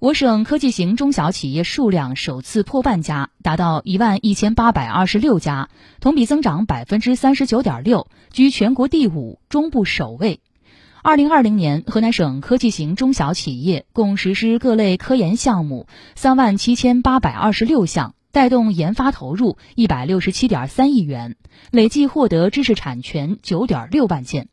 我省科技型中小企业数量首次破万家达到一万一千八百二十六家同比增长百分之三十九点六居全国第五中部首位。二零二零年河南省科技型中小企业共实施各类科研项目三万七千八百二十六项带动研发投入一百六十七点三亿元累计获得知识产权九点六万件。